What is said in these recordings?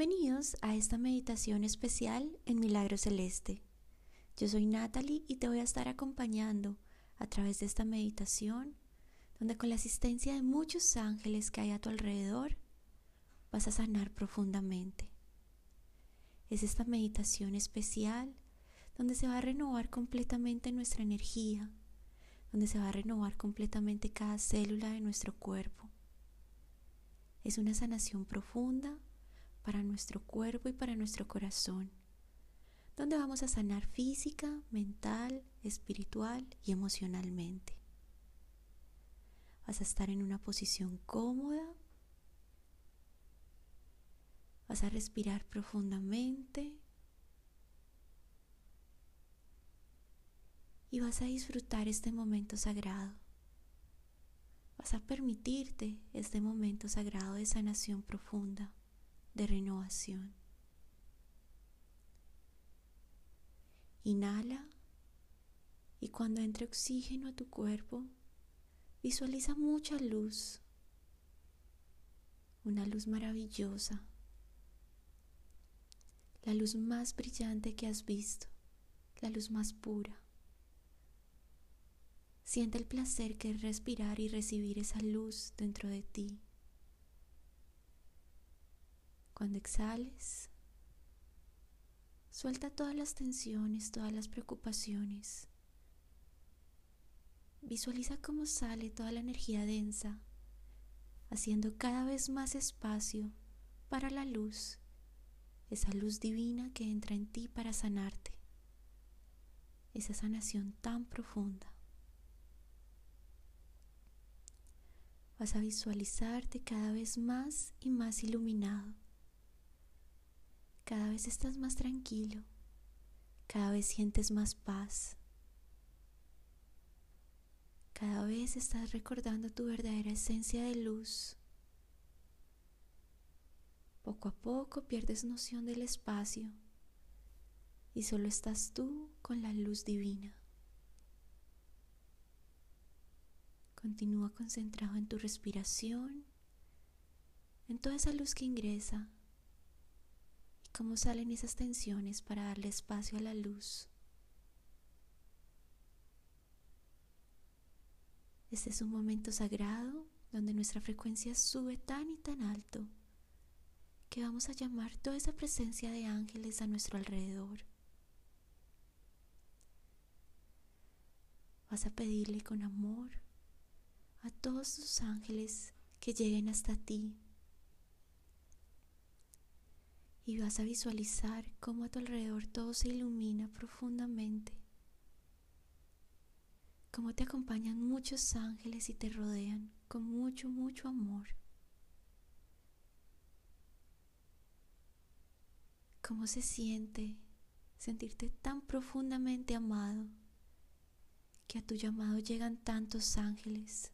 Bienvenidos a esta meditación especial en Milagro Celeste. Yo soy Natalie y te voy a estar acompañando a través de esta meditación, donde con la asistencia de muchos ángeles que hay a tu alrededor, vas a sanar profundamente. Es esta meditación especial donde se va a renovar completamente nuestra energía, donde se va a renovar completamente cada célula de nuestro cuerpo. Es una sanación profunda para nuestro cuerpo y para nuestro corazón, donde vamos a sanar física, mental, espiritual y emocionalmente. Vas a estar en una posición cómoda, vas a respirar profundamente y vas a disfrutar este momento sagrado. Vas a permitirte este momento sagrado de sanación profunda de renovación. Inhala y cuando entre oxígeno a tu cuerpo, visualiza mucha luz, una luz maravillosa, la luz más brillante que has visto, la luz más pura. Siente el placer que es respirar y recibir esa luz dentro de ti. Cuando exhales, suelta todas las tensiones, todas las preocupaciones. Visualiza cómo sale toda la energía densa, haciendo cada vez más espacio para la luz, esa luz divina que entra en ti para sanarte, esa sanación tan profunda. Vas a visualizarte cada vez más y más iluminado cada vez estás más tranquilo, cada vez sientes más paz, cada vez estás recordando tu verdadera esencia de luz. Poco a poco pierdes noción del espacio y solo estás tú con la luz divina. Continúa concentrado en tu respiración, en toda esa luz que ingresa cómo salen esas tensiones para darle espacio a la luz. Este es un momento sagrado donde nuestra frecuencia sube tan y tan alto que vamos a llamar toda esa presencia de ángeles a nuestro alrededor. Vas a pedirle con amor a todos tus ángeles que lleguen hasta ti y vas a visualizar cómo a tu alrededor todo se ilumina profundamente, cómo te acompañan muchos ángeles y te rodean con mucho, mucho amor. ¿Cómo se siente sentirte tan profundamente amado que a tu llamado llegan tantos ángeles?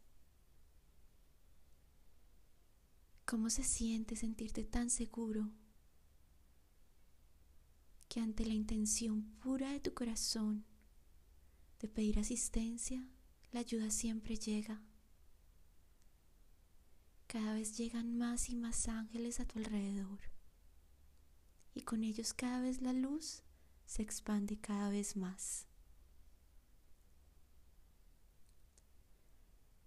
¿Cómo se siente sentirte tan seguro que ante la intención pura de tu corazón de pedir asistencia, la ayuda siempre llega. Cada vez llegan más y más ángeles a tu alrededor y con ellos cada vez la luz se expande cada vez más.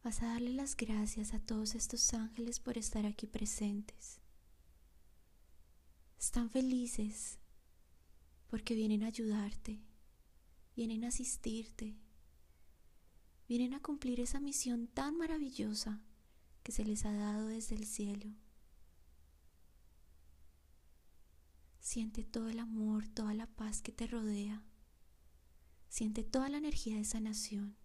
Vas a darle las gracias a todos estos ángeles por estar aquí presentes. Están felices porque vienen a ayudarte, vienen a asistirte, vienen a cumplir esa misión tan maravillosa que se les ha dado desde el cielo. Siente todo el amor, toda la paz que te rodea. Siente toda la energía de sanación.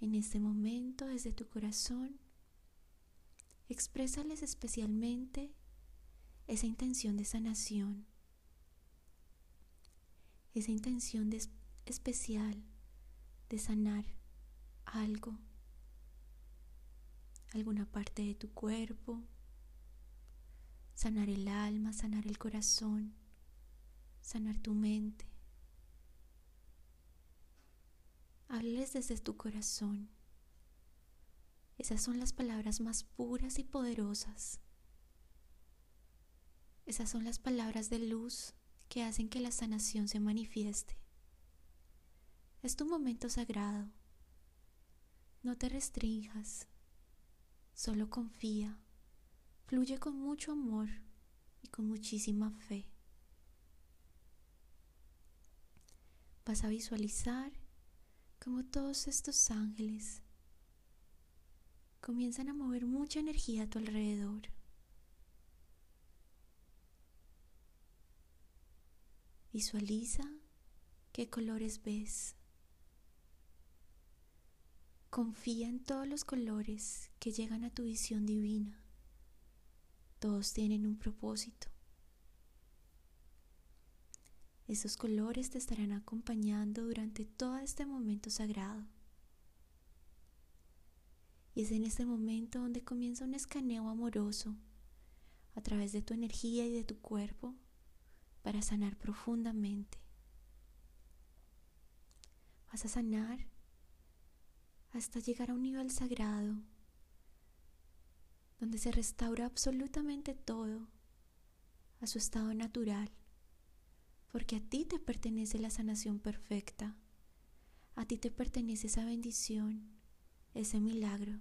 En este momento, desde tu corazón, exprésales especialmente esa intención de sanación, esa intención de especial de sanar algo, alguna parte de tu cuerpo, sanar el alma, sanar el corazón, sanar tu mente. Háblales desde tu corazón. Esas son las palabras más puras y poderosas. Esas son las palabras de luz que hacen que la sanación se manifieste. Es tu momento sagrado. No te restringas, solo confía, fluye con mucho amor y con muchísima fe. Vas a visualizar como todos estos ángeles comienzan a mover mucha energía a tu alrededor. Visualiza qué colores ves. Confía en todos los colores que llegan a tu visión divina. Todos tienen un propósito. Esos colores te estarán acompañando durante todo este momento sagrado. Y es en este momento donde comienza un escaneo amoroso a través de tu energía y de tu cuerpo para sanar profundamente. Vas a sanar hasta llegar a un nivel sagrado donde se restaura absolutamente todo a su estado natural, porque a ti te pertenece la sanación perfecta, a ti te pertenece esa bendición, ese milagro.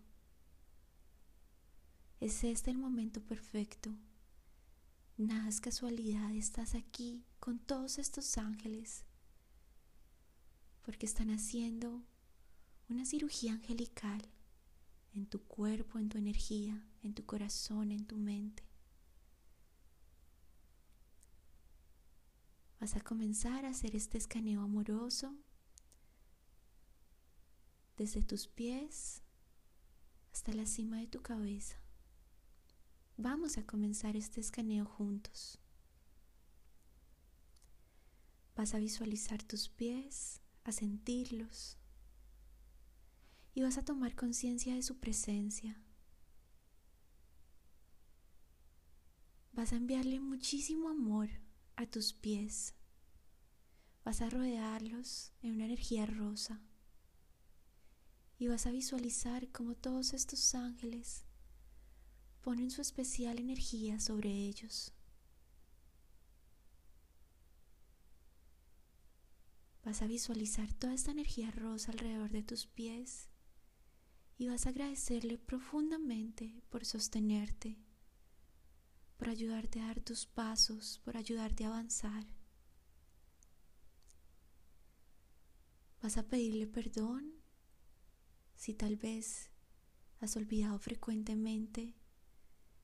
Es este el momento perfecto. Nada es casualidad, estás aquí con todos estos ángeles, porque están haciendo una cirugía angelical en tu cuerpo, en tu energía, en tu corazón, en tu mente. Vas a comenzar a hacer este escaneo amoroso desde tus pies hasta la cima de tu cabeza. Vamos a comenzar este escaneo juntos. Vas a visualizar tus pies, a sentirlos y vas a tomar conciencia de su presencia. Vas a enviarle muchísimo amor a tus pies. Vas a rodearlos en una energía rosa y vas a visualizar cómo todos estos ángeles ponen su especial energía sobre ellos. Vas a visualizar toda esta energía rosa alrededor de tus pies y vas a agradecerle profundamente por sostenerte, por ayudarte a dar tus pasos, por ayudarte a avanzar. Vas a pedirle perdón si tal vez has olvidado frecuentemente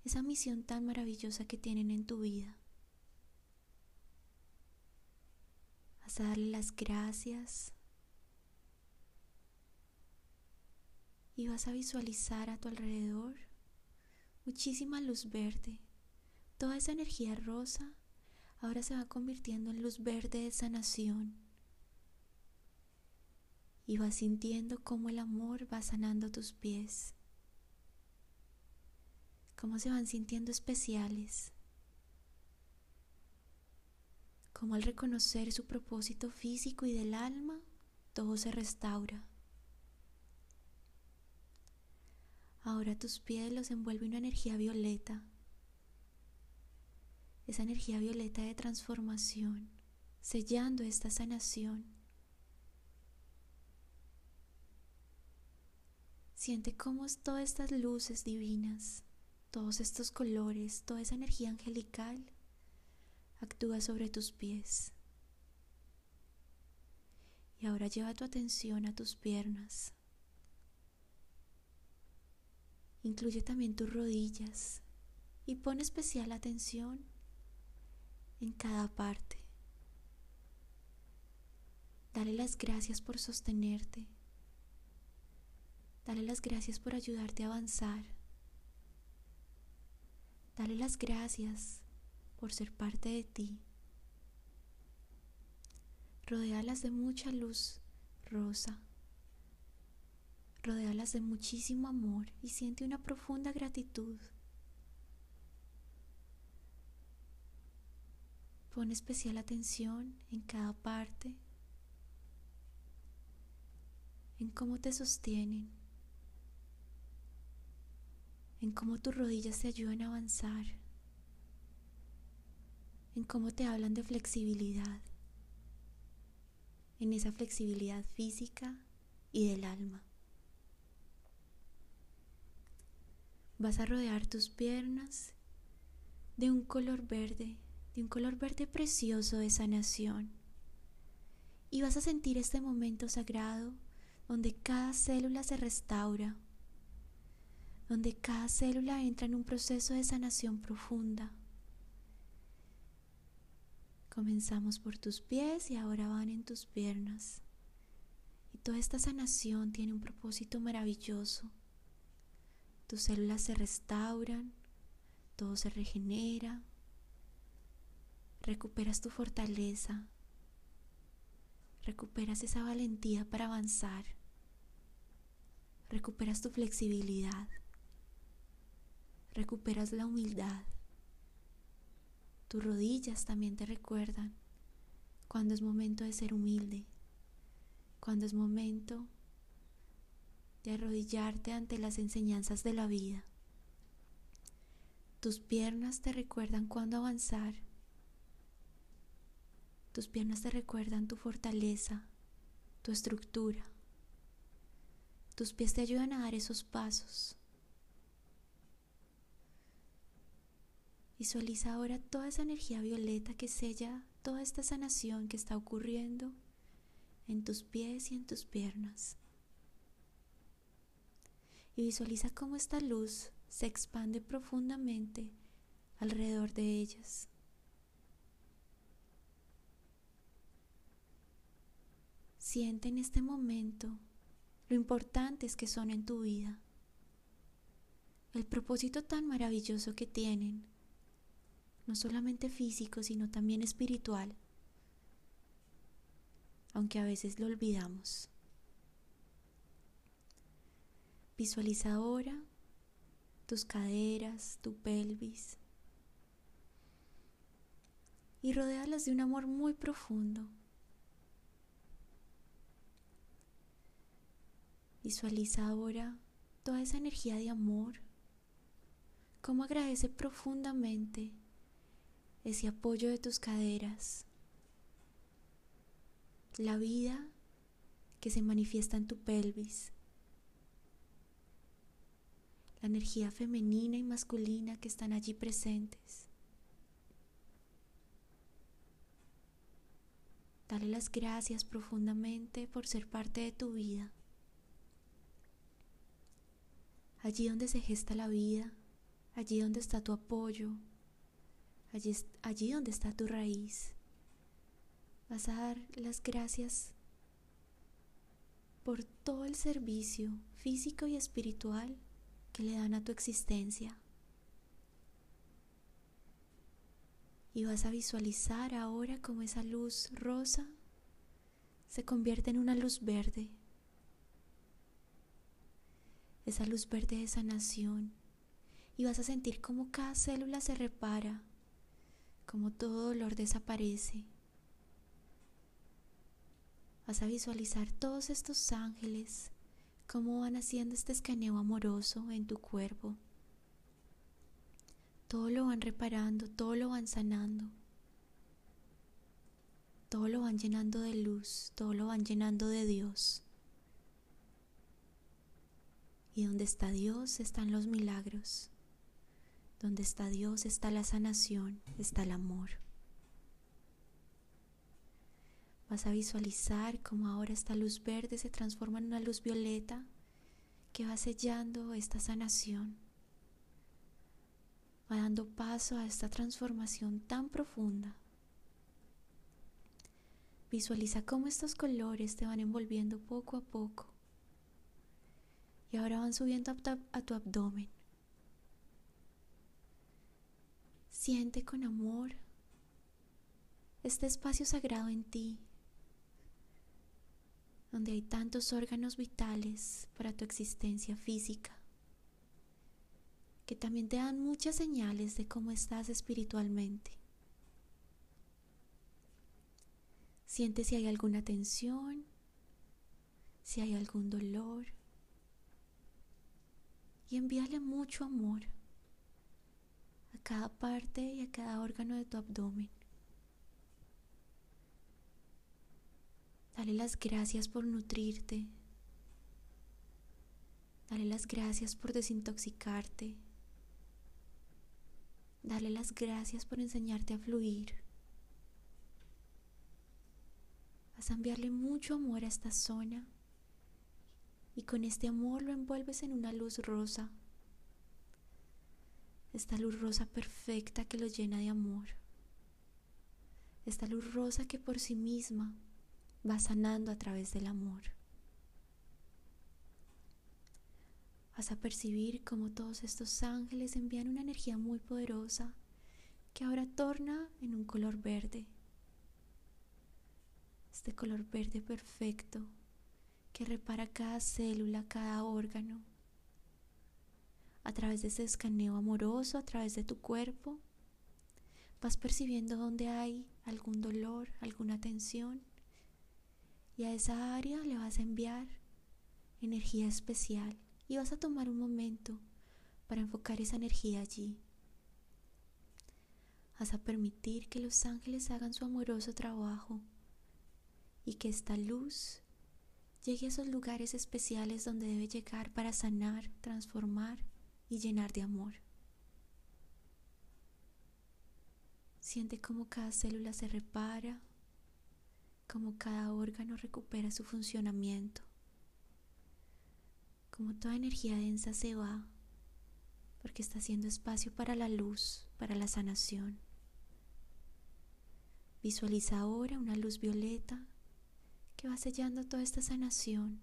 esa misión tan maravillosa que tienen en tu vida. Vas a darle las gracias y vas a visualizar a tu alrededor muchísima luz verde. Toda esa energía rosa ahora se va convirtiendo en luz verde de sanación y vas sintiendo cómo el amor va sanando tus pies, cómo se van sintiendo especiales, cómo al reconocer su propósito físico y del alma, todo se restaura. Ahora tus pies los envuelve una energía violeta, esa energía violeta de transformación, sellando esta sanación Siente cómo todas estas luces divinas, todos estos colores, toda esa energía angelical actúa sobre tus pies. Y ahora lleva tu atención a tus piernas. Incluye también tus rodillas y pon especial atención en cada parte. Dale las gracias por sostenerte Dale las gracias por ayudarte a avanzar. Dale las gracias por ser parte de ti. Rodéalas de mucha luz rosa. Rodéalas de muchísimo amor y siente una profunda gratitud. Pon especial atención en cada parte, en cómo te sostienen en cómo tus rodillas te ayudan a avanzar, en cómo te hablan de flexibilidad, en esa flexibilidad física y del alma. Vas a rodear tus piernas de un color verde, de un color verde precioso de sanación. Y vas a sentir este momento sagrado donde cada célula se restaura, donde cada célula entra en un proceso de sanación profunda. Comenzamos por tus pies y ahora van en tus piernas. Y toda esta sanación tiene un propósito maravilloso. Tus células se restauran, todo se regenera, recuperas tu fortaleza, recuperas esa valentía para avanzar, recuperas tu flexibilidad, recuperas la humildad. Tus rodillas también te recuerdan cuando es momento de ser humilde, cuando es momento de arrodillarte ante las enseñanzas de la vida. Tus piernas te recuerdan cuándo avanzar. Tus piernas te recuerdan tu fortaleza, tu estructura. Tus pies te ayudan a dar esos pasos. Visualiza ahora toda esa energía violeta que sella toda esta sanación que está ocurriendo en tus pies y en tus piernas. Y visualiza cómo esta luz se expande profundamente alrededor de ellas. Siente en este momento lo importantes que son en tu vida, el propósito tan maravilloso que tienen, no solamente físico, sino también espiritual, aunque a veces lo olvidamos. Visualiza ahora tus caderas, tu pelvis. Y rodealas de un amor muy profundo. Visualiza ahora toda esa energía de amor. Cómo agradece profundamente ese apoyo de tus caderas. La vida que se manifiesta en tu pelvis la energía femenina y masculina que están allí presentes. Dale las gracias profundamente por ser parte de tu vida. Allí donde se gesta la vida, allí donde está tu apoyo, allí, allí donde está tu raíz. Vas a dar las gracias por todo el servicio físico y espiritual que le dan a tu existencia. Y vas a visualizar ahora como esa luz rosa se convierte en una luz verde. Esa luz verde de sanación. Y vas a sentir como cada célula se repara, como todo dolor desaparece. Vas a visualizar todos estos ángeles cómo van haciendo este escaneo amoroso en tu cuerpo. Todo lo van reparando, todo lo van sanando. Todo lo van llenando de luz, todo lo van llenando de Dios. Y donde está Dios están los milagros. Donde está Dios está la sanación, está el amor. Vas a visualizar cómo ahora esta luz verde se transforma en una luz violeta que va sellando esta sanación. Va dando paso a esta transformación tan profunda. Visualiza cómo estos colores te van envolviendo poco a poco. Y ahora van subiendo a tu abdomen. Siente con amor este espacio sagrado en ti donde hay tantos órganos vitales para tu existencia física, que también te dan muchas señales de cómo estás espiritualmente. Siente si hay alguna tensión, si hay algún dolor. y envíale mucho amor cada parte y a cada órgano de tu abdomen. Dale las gracias por nutrirte. Dale las gracias por desintoxicarte. Dale las gracias por enseñarte a fluir. Vas a enviarle mucho amor a esta zona y con este amor lo envuelves en una luz rosa. Esta luz rosa perfecta que lo llena de amor. Esta luz rosa que por sí misma va sanando a través del amor. Vas a percibir cómo todos estos ángeles envían una energía muy poderosa que ahora torna en un color verde. Este color verde perfecto que repara cada célula, cada órgano. A través de ese escaneo amoroso, a través de tu cuerpo, vas percibiendo dónde hay algún dolor, alguna tensión. Y a esa área le vas a enviar energía especial. Y vas a tomar un momento para enfocar esa energía allí. Vas a permitir que los ángeles hagan su amoroso trabajo y que esta luz llegue a esos lugares especiales donde debe llegar para sanar, transformar y llenar de amor. Siente cómo cada célula se repara, como cada órgano recupera su funcionamiento, como toda energía densa se va, porque está haciendo espacio para la luz, para la sanación. Visualiza ahora una luz violeta que va sellando toda esta sanación.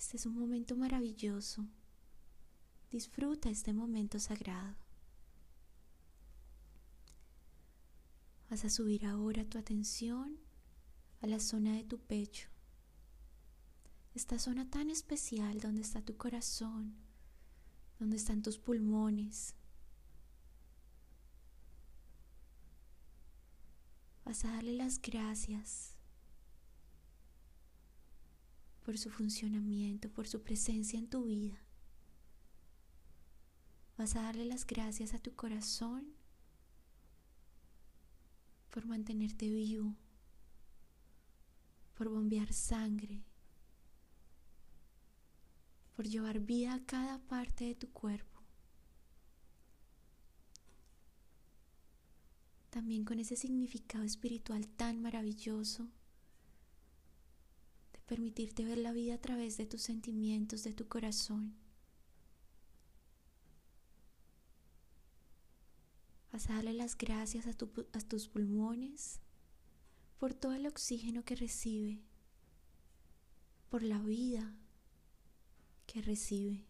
Este es un momento maravilloso. Disfruta este momento sagrado. Vas a subir ahora tu atención a la zona de tu pecho. Esta zona tan especial donde está tu corazón, donde están tus pulmones. Vas a darle las gracias por su funcionamiento, por su presencia en tu vida. Vas a darle las gracias a tu corazón por mantenerte vivo, por bombear sangre, por llevar vida a cada parte de tu cuerpo. También con ese significado espiritual tan maravilloso permitirte ver la vida a través de tus sentimientos, de tu corazón. Vas a darle las gracias a, tus pulmones por todo el oxígeno que recibe, por la vida que recibe.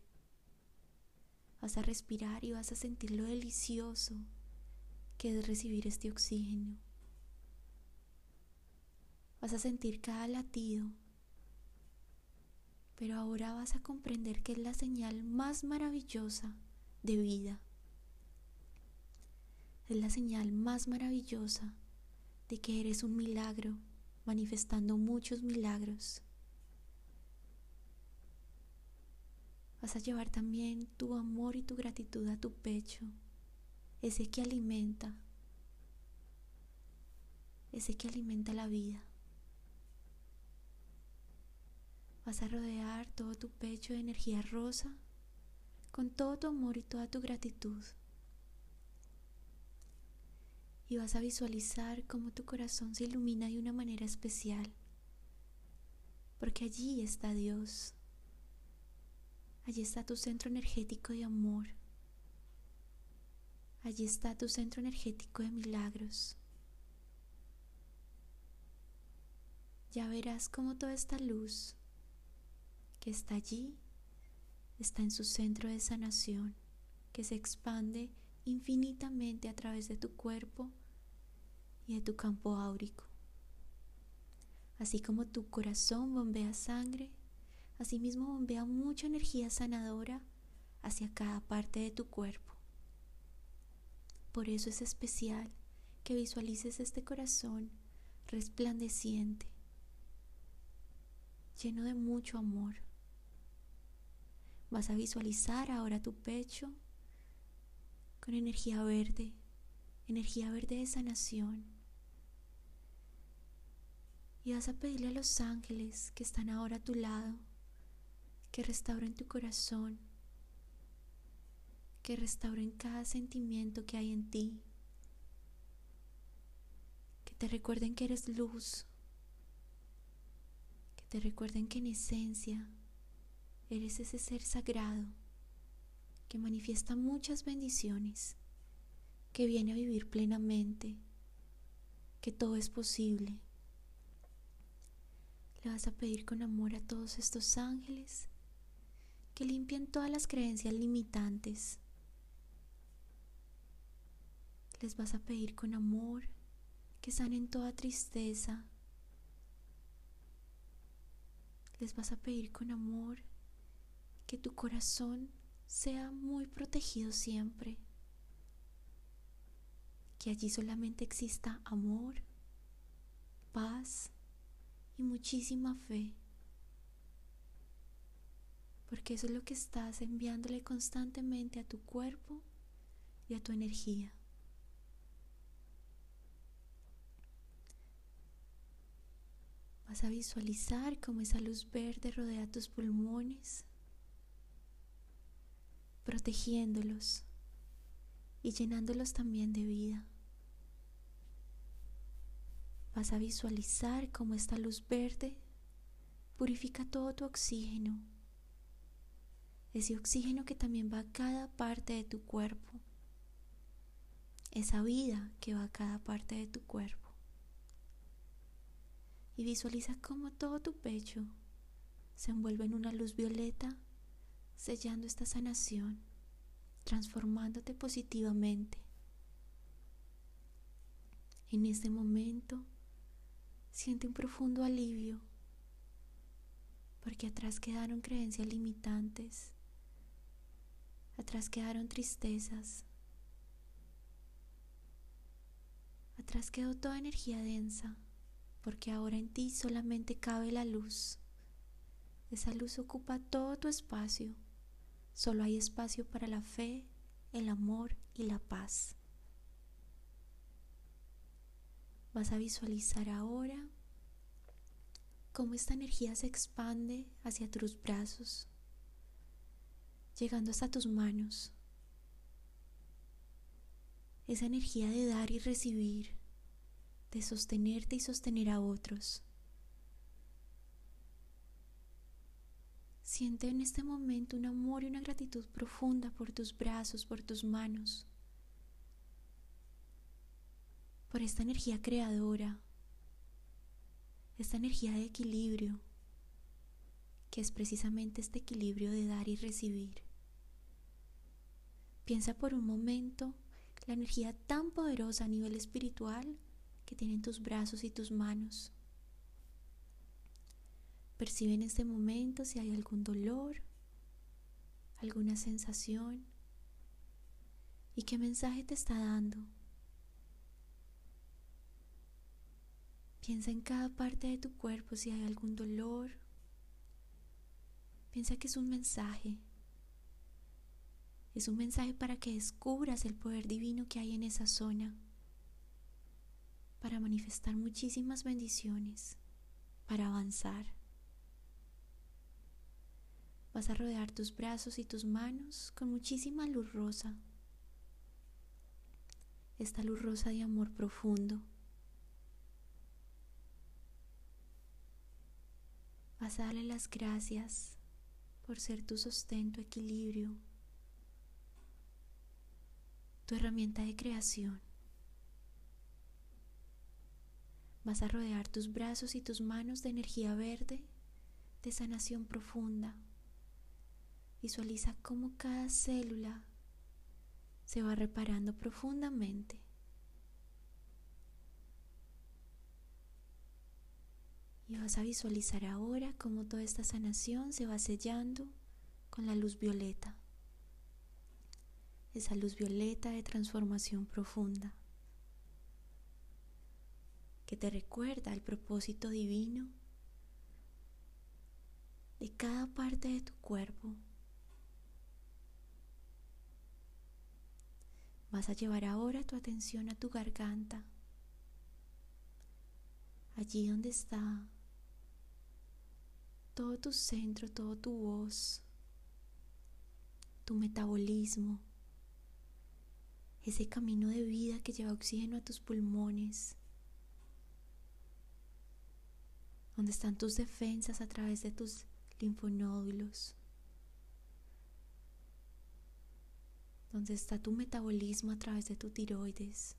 Vas a respirar y vas a sentir lo delicioso que es recibir este oxígeno. Vas a sentir cada latido, pero ahora vas a comprender que es la señal más maravillosa de vida es la señal más maravillosa de que eres un milagro, manifestando muchos milagros. Vas a llevar también tu amor y tu gratitud a tu pecho, ese que alimenta, ese que alimenta la vida. Vas a rodear todo tu pecho de energía rosa con todo tu amor y toda tu gratitud. Y vas a visualizar cómo tu corazón se ilumina de una manera especial, porque allí está Dios, allí está tu centro energético de amor, allí está tu centro energético de milagros. Ya verás cómo toda esta luz que está allí está en su centro de sanación, que se expande infinitamente a través de tu cuerpo y de tu campo áurico. Así como tu corazón bombea sangre, asimismo bombea mucha energía sanadora hacia cada parte de tu cuerpo. Por eso es especial que visualices este corazón resplandeciente, lleno de mucho amor, Vas a visualizar ahora tu pecho con energía verde, energía verde de sanación. Y vas a pedirle a los ángeles que están ahora a tu lado que restauren tu corazón, que restauren cada sentimiento que hay en ti, que te recuerden que eres luz, que te recuerden que en esencia eres ese ser sagrado que manifiesta muchas bendiciones, que viene a vivir plenamente, que todo es posible. Le vas a pedir con amor a todos estos ángeles que limpien todas las creencias limitantes. Les vas a pedir con amor que sanen toda tristeza. Les vas a pedir con amor que tu corazón sea muy protegido siempre. Que allí solamente exista amor, paz y muchísima fe porque eso es lo que estás enviándole constantemente a tu cuerpo y a tu energía. Vas a visualizar cómo esa luz verde rodea tus pulmones, protegiéndolos y llenándolos también de vida. Vas a visualizar cómo esta luz verde purifica todo tu oxígeno ese oxígeno que también va a cada parte de tu cuerpo, esa vida que va a cada parte de tu cuerpo. Y visualiza cómo todo tu pecho se envuelve en una luz violeta, sellando esta sanación, transformándote positivamente. En este momento, siente un profundo alivio, porque atrás quedaron creencias limitantes Atrás quedaron tristezas. Atrás quedó toda energía densa, porque ahora en ti solamente cabe la luz. Esa luz ocupa todo tu espacio. Solo hay espacio para la fe, el amor y la paz. Vas a visualizar ahora cómo esta energía se expande hacia tus brazos, llegando hasta tus manos. Esa energía de dar y recibir, de sostenerte y sostener a otros. Siente en este momento un amor y una gratitud profunda por tus brazos, por tus manos, por esta energía creadora, esta energía de equilibrio, que es precisamente este equilibrio de dar y recibir. Piensa por un momento la energía tan poderosa a nivel espiritual que tienen tus brazos y tus manos. Percibe en este momento si hay algún dolor, alguna sensación y qué mensaje te está dando. Piensa en cada parte de tu cuerpo si hay algún dolor. Piensa que es un mensaje es un mensaje para que descubras el poder divino que hay en esa zona, para manifestar muchísimas bendiciones, para avanzar. Vas a rodear tus brazos y tus manos con muchísima luz rosa. Esta luz rosa de amor profundo. Vas a darle las gracias por ser tu sostén, tu equilibrio, tu herramienta de creación. Vas a rodear tus brazos y tus manos de energía verde, de sanación profunda. Visualiza cómo cada célula se va reparando profundamente. Y vas a visualizar ahora cómo toda esta sanación se va sellando con la luz violeta esa luz violeta de transformación profunda que te recuerda el propósito divino de cada parte de tu cuerpo, Vas a llevar ahora tu atención a tu garganta, allí donde está todo tu centro, todo tu voz, tu metabolismo, ese camino de vida que lleva oxígeno a tus pulmones, donde están tus defensas a través de tus linfonódulos. Donde está tu metabolismo a través de tu tiroides.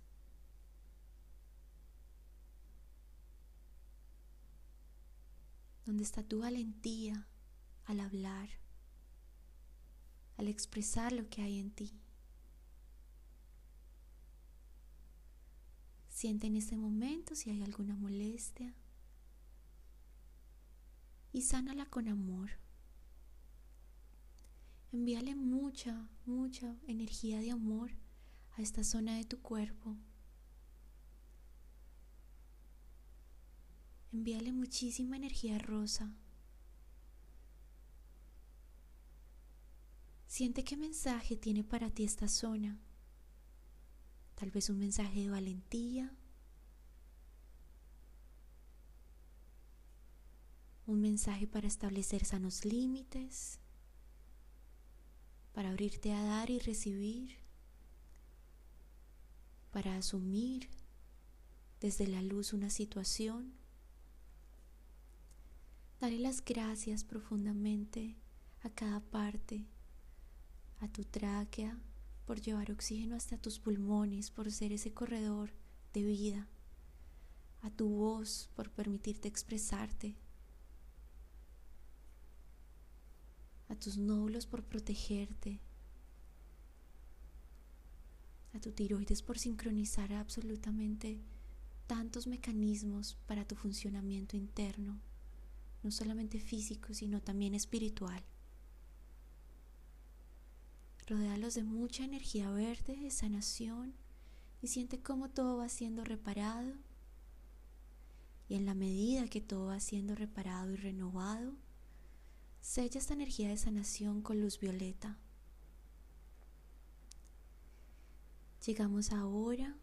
Donde está tu valentía al hablar, al expresar lo que hay en ti. Siente en ese momento si hay alguna molestia y sánala con amor. Envíale mucha, mucha energía de amor a esta zona de tu cuerpo. Envíale muchísima energía rosa. Siente qué mensaje tiene para ti esta zona. Tal vez un mensaje de valentía. Un mensaje para establecer sanos límites para abrirte a dar y recibir, para asumir desde la luz una situación. Daré las gracias profundamente a cada parte, a tu tráquea por llevar oxígeno hasta tus pulmones, por ser ese corredor de vida, a tu voz por permitirte expresarte, tus nódulos por protegerte, a tu tiroides por sincronizar absolutamente tantos mecanismos para tu funcionamiento interno, no solamente físico, sino también espiritual. Rodéalos de mucha energía verde, de sanación, y siente cómo todo va siendo reparado. Y en la medida que todo va siendo reparado y renovado, Sella esta energía de sanación con luz violeta. Llegamos ahora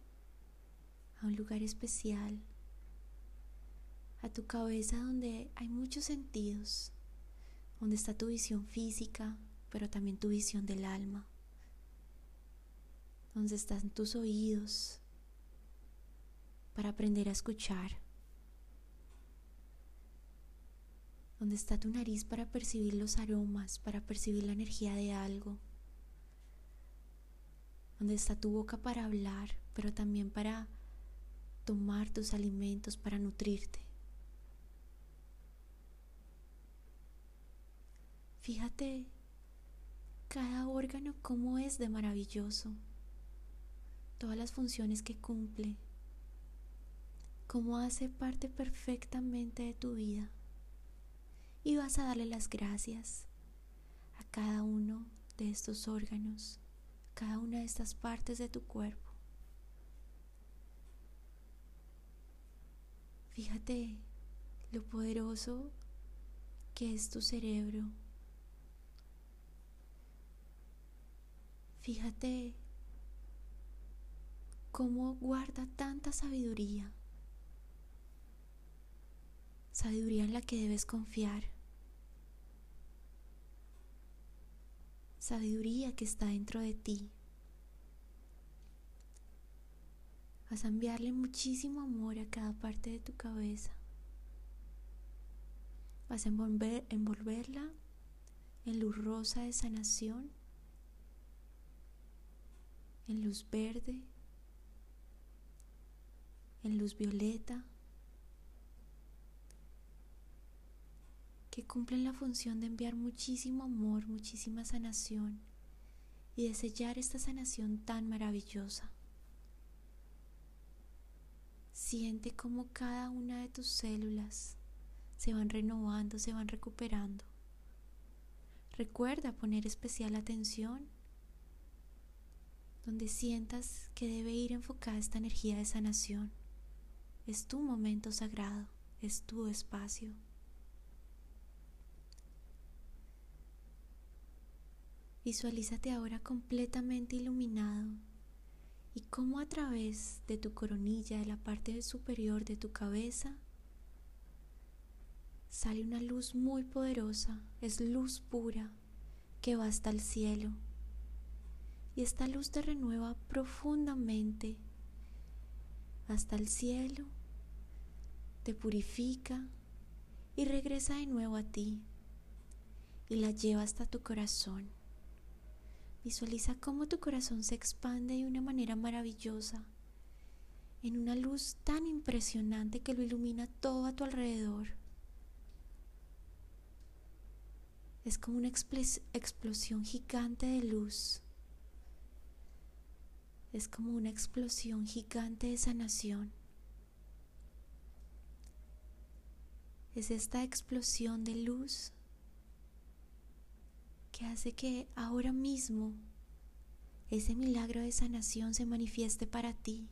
a un lugar especial, a tu cabeza donde hay muchos sentidos, donde está tu visión física, pero también tu visión del alma, donde están tus oídos para aprender a escuchar. Donde está tu nariz para percibir los aromas, para percibir la energía de algo, donde está tu boca para hablar, pero también para tomar tus alimentos, para nutrirte. Fíjate cada órgano cómo es de maravilloso, todas las funciones que cumple, cómo hace parte perfectamente de tu vida y vas a darle las gracias a cada uno de estos órganos, cada una de estas partes de tu cuerpo. Fíjate lo poderoso que es tu cerebro. Fíjate cómo guarda tanta sabiduría. Sabiduría en la que debes confiar. Sabiduría que está dentro de ti. Vas a enviarle muchísimo amor a cada parte de tu cabeza. Vas a envolver, envolverla en luz rosa de sanación, en luz verde, en luz violeta. Que cumplen la función de enviar muchísimo amor, muchísima sanación y de sellar esta sanación tan maravillosa. Siente como cada una de tus células se van renovando, se van recuperando. Recuerda poner especial atención donde sientas que debe ir enfocada esta energía de sanación. Es tu momento sagrado, es tu espacio. Visualízate ahora completamente iluminado y cómo a través de tu coronilla, de la parte superior de tu cabeza, sale una luz muy poderosa, es luz pura que va hasta el cielo. Y esta luz te renueva profundamente hasta el cielo, te purifica y regresa de nuevo a ti y la lleva hasta tu corazón. Visualiza cómo tu corazón se expande de una manera maravillosa, en una luz tan impresionante que lo ilumina todo a tu alrededor. Es como una explosión gigante de luz. Es como una explosión gigante de sanación. Es esta explosión de luz que hace que ahora mismo ese milagro de sanación se manifieste para ti.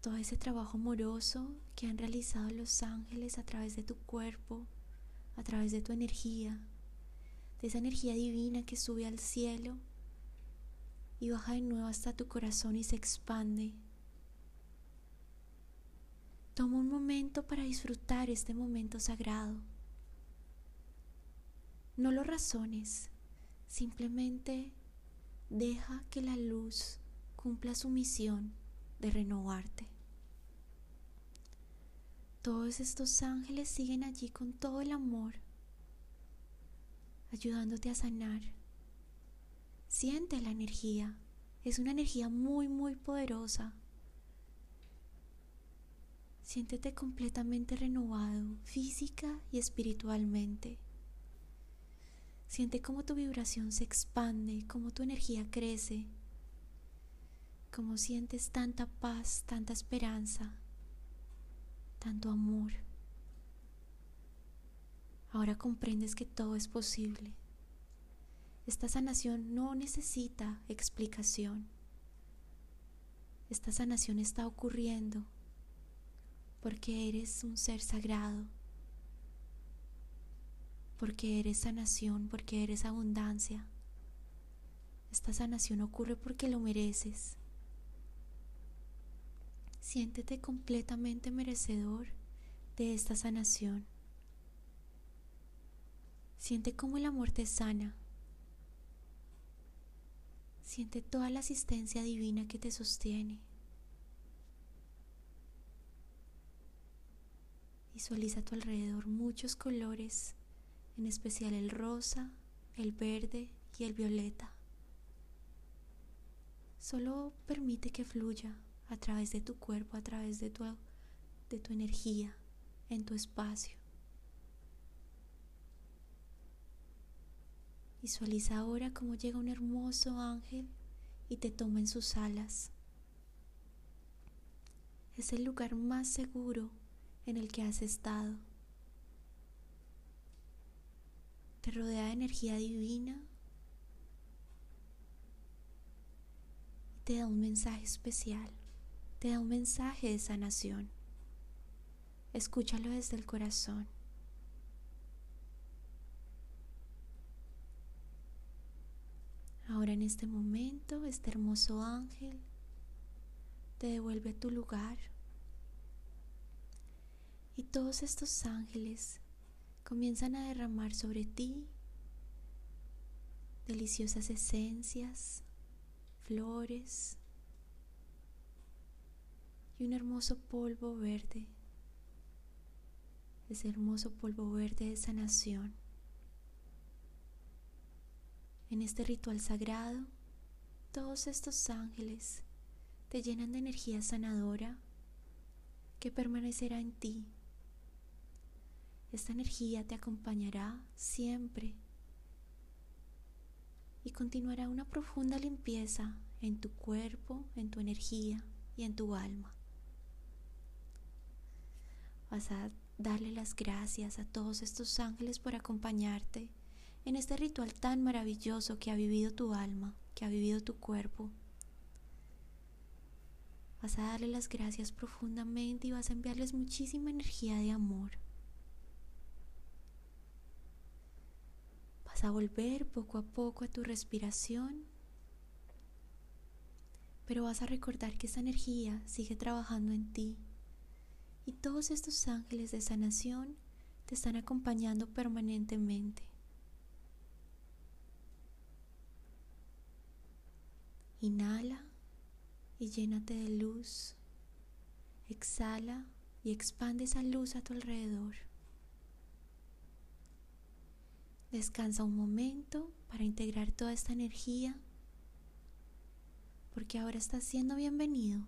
todo ese trabajo amoroso que han realizado los ángeles a través de tu cuerpo, a través de tu energía, de esa energía divina que sube al cielo y baja de nuevo hasta tu corazón y se expande. Toma un momento para disfrutar este momento sagrado. No lo razones, simplemente deja que la luz cumpla su misión de renovarte. Todos estos ángeles siguen allí con todo el amor, ayudándote a sanar. Siente la energía, es una energía muy, muy poderosa. Siéntete completamente renovado, física y espiritualmente. Siente cómo tu vibración se expande, cómo tu energía crece cómo sientes tanta paz, tanta esperanza, tanto amor. Ahora comprendes que todo es posible. Esta sanación no necesita explicación. Esta sanación está ocurriendo porque eres un ser sagrado, porque eres sanación, porque eres abundancia. Esta sanación ocurre porque lo mereces. Siéntete completamente merecedor de esta sanación. Siente cómo el amor te sana. Siente toda la asistencia divina que te sostiene. Visualiza a tu alrededor muchos colores, en especial el rosa, el verde y el violeta. Solo permite que fluya a través de tu cuerpo, a través de tu, de tu energía, en tu espacio. Visualiza ahora cómo llega un hermoso ángel y te toma en sus alas. Es el lugar más seguro en el que has estado. Te rodea de energía divina y te da un mensaje especial te da un mensaje de sanación. Escúchalo desde el corazón. Ahora en este momento, este hermoso ángel te devuelve a tu lugar. Y todos estos ángeles comienzan a derramar sobre ti deliciosas esencias, flores, y un hermoso polvo verde, ese hermoso polvo verde de sanación. En este ritual sagrado, todos estos ángeles te llenan de energía sanadora que permanecerá en ti. Esta energía te acompañará siempre y continuará una profunda limpieza en tu cuerpo, en tu energía y en tu alma. Vas a darle las gracias a todos estos ángeles por acompañarte en este ritual tan maravilloso que ha vivido tu alma, que ha vivido tu cuerpo. Vas a darle las gracias profundamente y vas a enviarles muchísima energía de amor. A volver poco a poco a tu respiración pero vas a recordar que esa energía sigue trabajando en ti y todos estos ángeles de sanación te están acompañando permanentemente. Inhala y llénate de luz. Exhala y expande esa luz a tu alrededor. Descansa un momento para integrar toda esta energía, porque ahora estás siendo bienvenido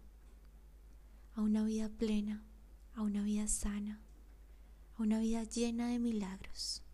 a una vida plena, a una vida sana, a una vida llena de milagros.